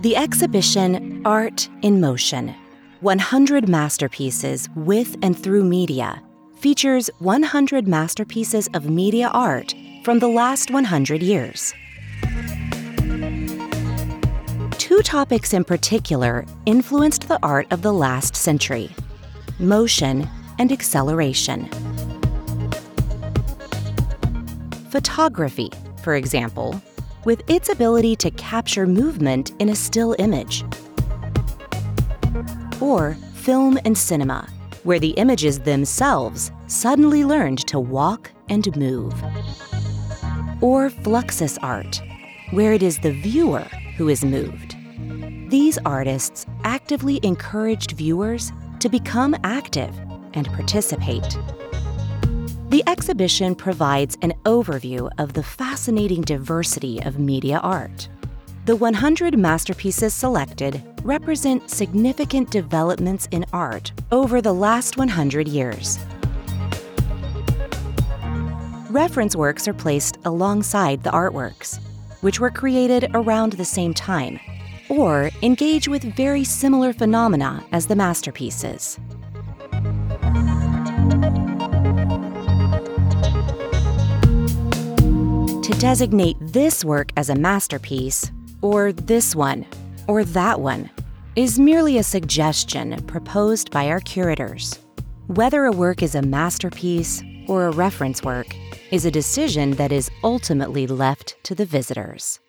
The exhibition Art in Motion 100 Masterpieces with and through Media features 100 masterpieces of media art from the last 100 years. Two topics in particular influenced the art of the last century motion and acceleration. Photography, for example, with its ability to capture movement in a still image. Or film and cinema, where the images themselves suddenly learned to walk and move. Or fluxus art, where it is the viewer who is moved. These artists actively encouraged viewers to become active and participate. The exhibition provides an overview of the fascinating diversity of media art. The 100 masterpieces selected represent significant developments in art over the last 100 years. Reference works are placed alongside the artworks, which were created around the same time, or engage with very similar phenomena as the masterpieces. Designate this work as a masterpiece, or this one, or that one, is merely a suggestion proposed by our curators. Whether a work is a masterpiece or a reference work is a decision that is ultimately left to the visitors.